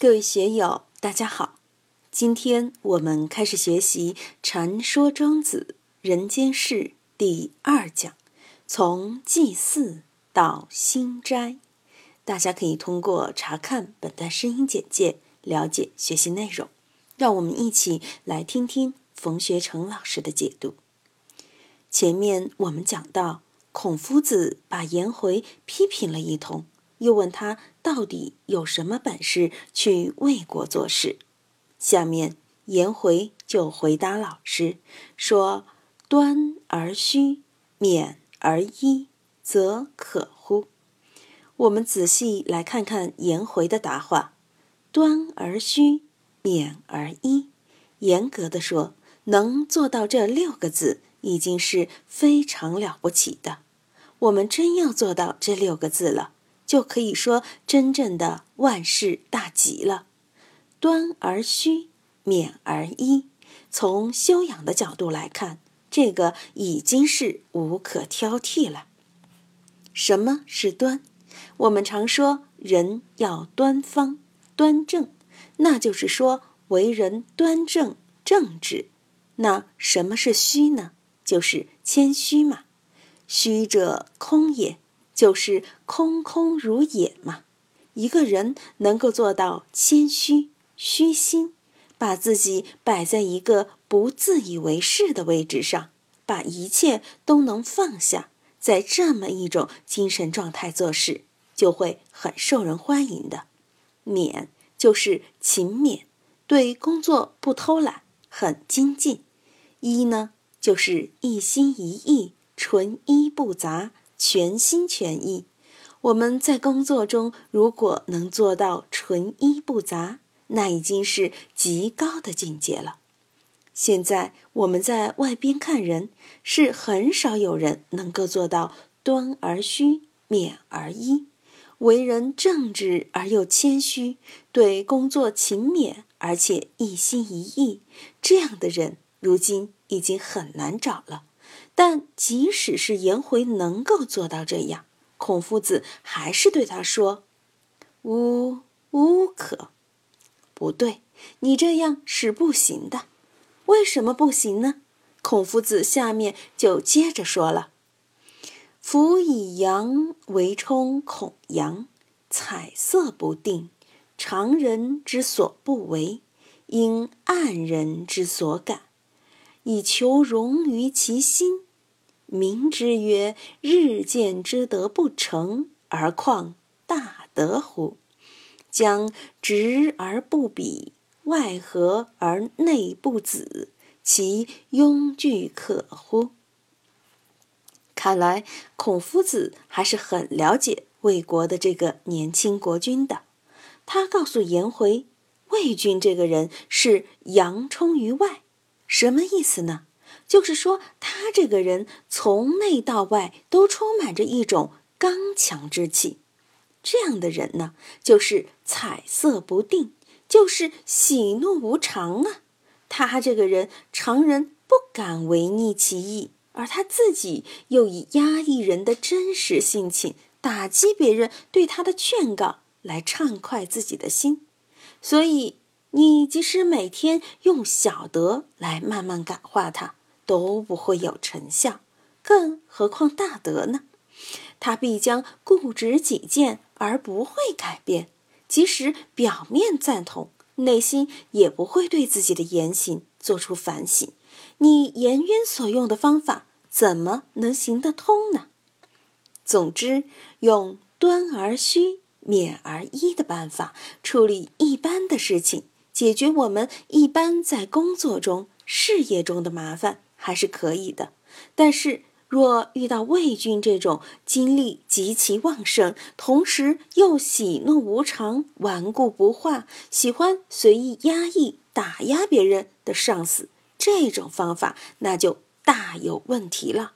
各位学友，大家好！今天我们开始学习《传说庄子人间世》第二讲，从祭祀到心斋。大家可以通过查看本段声音简介了解学习内容。让我们一起来听听冯学成老师的解读。前面我们讲到，孔夫子把颜回批评了一通。又问他到底有什么本事去魏国做事？下面颜回就回答老师说：“端而虚，勉而一，则可乎？”我们仔细来看看颜回的答话：“端而虚，勉而一。”严格的说，能做到这六个字，已经是非常了不起的。我们真要做到这六个字了。就可以说真正的万事大吉了。端而虚，勉而一。从修养的角度来看，这个已经是无可挑剔了。什么是端？我们常说人要端方、端正，那就是说为人端正、正直。那什么是虚呢？就是谦虚嘛。虚者空也。就是空空如也嘛。一个人能够做到谦虚、虚心，把自己摆在一个不自以为是的位置上，把一切都能放下，在这么一种精神状态做事，就会很受人欢迎的。勉就是勤勉，对工作不偷懒，很精进。一呢，就是一心一意，纯一不杂。全心全意，我们在工作中如果能做到纯一不杂，那已经是极高的境界了。现在我们在外边看人，是很少有人能够做到端而虚、勉而一，为人正直而又谦虚，对工作勤勉而且一心一意，这样的人如今已经很难找了。但即使是颜回能够做到这样，孔夫子还是对他说：“吾吾可，不对，你这样是不行的。为什么不行呢？”孔夫子下面就接着说了：“夫以阳为冲，孔阳彩色不定，常人之所不为，因暗人之所感，以求容于其心。”明之曰：“日见之德不成，而况大德乎？将直而不比，外合而内不子，其庸具可乎？”看来孔夫子还是很了解魏国的这个年轻国君的。他告诉颜回：“魏君这个人是阳冲于外，什么意思呢？”就是说，他这个人从内到外都充满着一种刚强之气。这样的人呢，就是彩色不定，就是喜怒无常啊。他这个人，常人不敢违逆其意，而他自己又以压抑人的真实性情，打击别人对他的劝告，来畅快自己的心。所以，你即使每天用小德来慢慢感化他。都不会有成效，更何况大德呢？他必将固执己见而不会改变，即使表面赞同，内心也不会对自己的言行做出反省。你颜渊所用的方法怎么能行得通呢？总之，用端而虚、勉而一的办法处理一般的事情，解决我们一般在工作中、事业中的麻烦。还是可以的，但是若遇到魏军这种精力极其旺盛，同时又喜怒无常、顽固不化、喜欢随意压抑、打压别人的上司，这种方法那就大有问题了。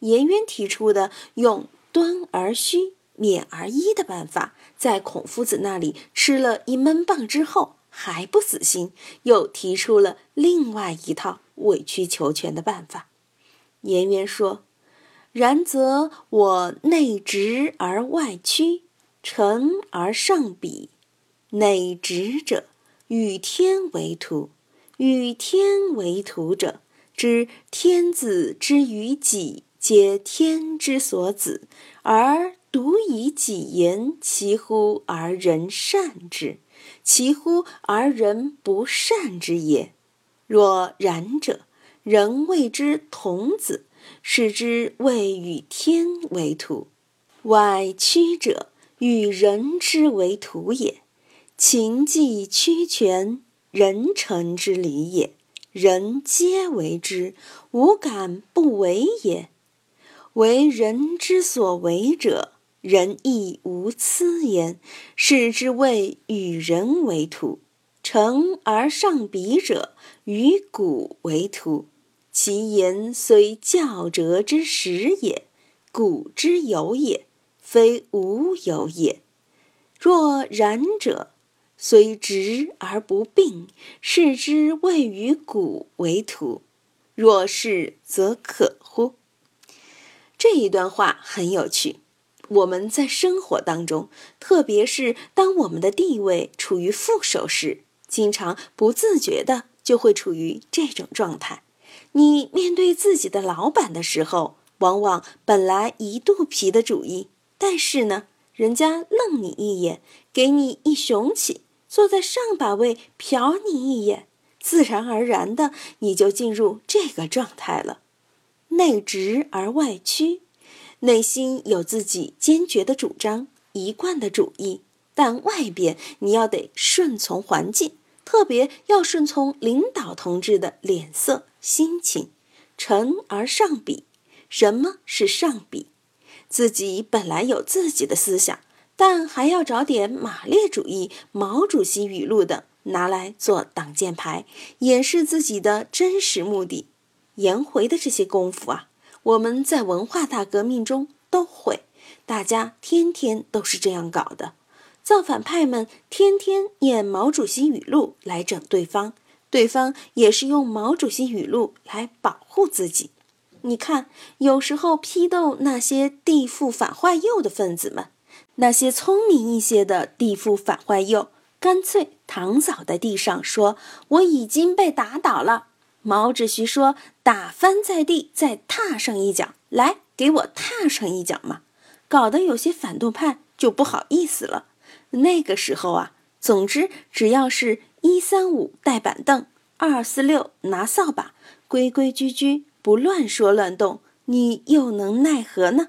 颜渊提出的用端而虚、免而一的办法，在孔夫子那里吃了一闷棒之后。还不死心，又提出了另外一套委曲求全的办法。颜渊说：“然则我内直而外曲，沉而上比，内直者，与天为徒。与天为徒者，知天子之于己，皆天之所子，而独以己言，其乎而人善之？其乎而人不善之也？若然者，人谓之童子，是之谓与天为图。外屈者，与人之为徒也。情既曲全。人臣之礼也，人皆为之，无敢不为也。为人之所为者，人亦无疵焉，是之谓与人为徒。诚而上笔者，与古为徒。其言虽教者之实也，古之有也，非无有也。若然者。虽直而不并，是之谓与古为徒。若是，则可乎？这一段话很有趣。我们在生活当中，特别是当我们的地位处于副手时，经常不自觉的就会处于这种状态。你面对自己的老板的时候，往往本来一肚皮的主意，但是呢，人家愣你一眼，给你一雄起。坐在上把位，瞟你一眼，自然而然的你就进入这个状态了。内直而外曲，内心有自己坚决的主张、一贯的主义，但外边你要得顺从环境，特别要顺从领导同志的脸色、心情。沉而上笔，什么是上笔？自己本来有自己的思想。但还要找点马列主义、毛主席语录的拿来做挡箭牌，掩饰自己的真实目的。颜回的这些功夫啊，我们在文化大革命中都会，大家天天都是这样搞的。造反派们天天念毛主席语录来整对方，对方也是用毛主席语录来保护自己。你看，有时候批斗那些地富反坏右的分子们。那些聪明一些的地富反坏右，干脆躺倒在地上说：“我已经被打倒了。”毛主席说：“打翻在地，再踏上一脚，来给我踏上一脚嘛！”搞得有些反动派就不好意思了。那个时候啊，总之只要是一三五带板凳，二四六拿扫把，规规矩矩，不乱说乱动，你又能奈何呢？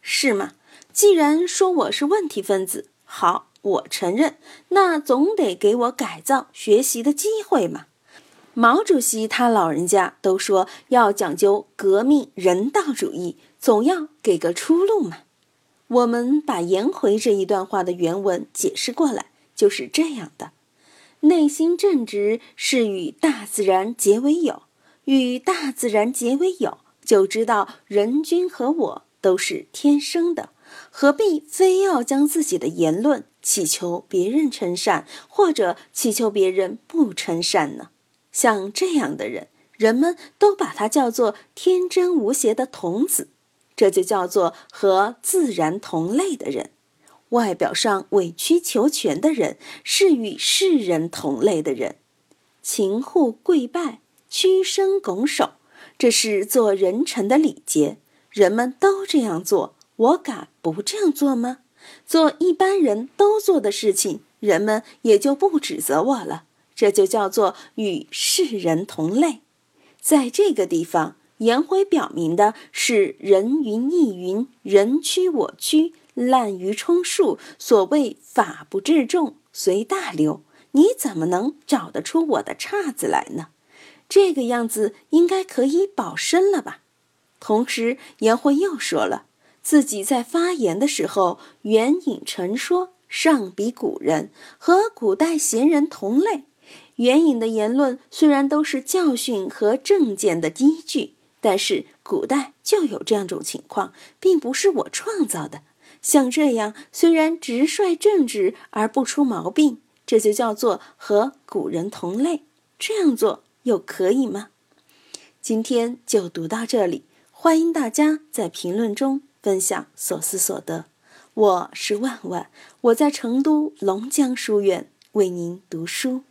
是吗？既然说我是问题分子，好，我承认，那总得给我改造学习的机会嘛。毛主席他老人家都说要讲究革命人道主义，总要给个出路嘛。我们把颜回这一段话的原文解释过来，就是这样的：内心正直是与大自然结为友，与大自然结为友，就知道人君和我都是天生的。何必非要将自己的言论祈求别人称善，或者祈求别人不称善呢？像这样的人，人们都把他叫做天真无邪的童子，这就叫做和自然同类的人。外表上委曲求全的人，是与世人同类的人。勤护跪拜，屈身拱手，这是做人臣的礼节，人们都这样做。我敢不这样做吗？做一般人都做的事情，人们也就不指责我了。这就叫做与世人同类。在这个地方，颜回表明的是人云亦云，人屈我屈，滥竽充数。所谓法不至众，随大流。你怎么能找得出我的岔子来呢？这个样子应该可以保身了吧？同时，颜回又说了。自己在发言的时候，援引陈说，上比古人，和古代贤人同类。援引的言论虽然都是教训和政见的依据，但是古代就有这样种情况，并不是我创造的。像这样，虽然直率正直而不出毛病，这就叫做和古人同类。这样做又可以吗？今天就读到这里，欢迎大家在评论中。分享所思所得，我是万万，我在成都龙江书院为您读书。